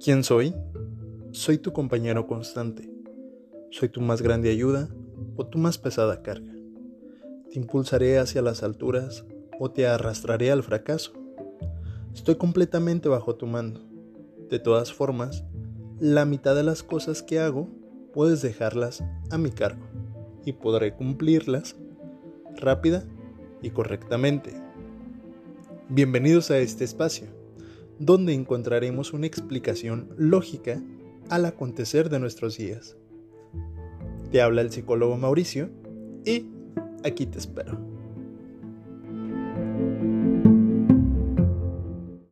¿Quién soy? Soy tu compañero constante. Soy tu más grande ayuda o tu más pesada carga. Te impulsaré hacia las alturas o te arrastraré al fracaso. Estoy completamente bajo tu mando. De todas formas, la mitad de las cosas que hago puedes dejarlas a mi cargo y podré cumplirlas rápida y correctamente. Bienvenidos a este espacio, donde encontraremos una explicación lógica al acontecer de nuestros días. Te habla el psicólogo Mauricio y aquí te espero.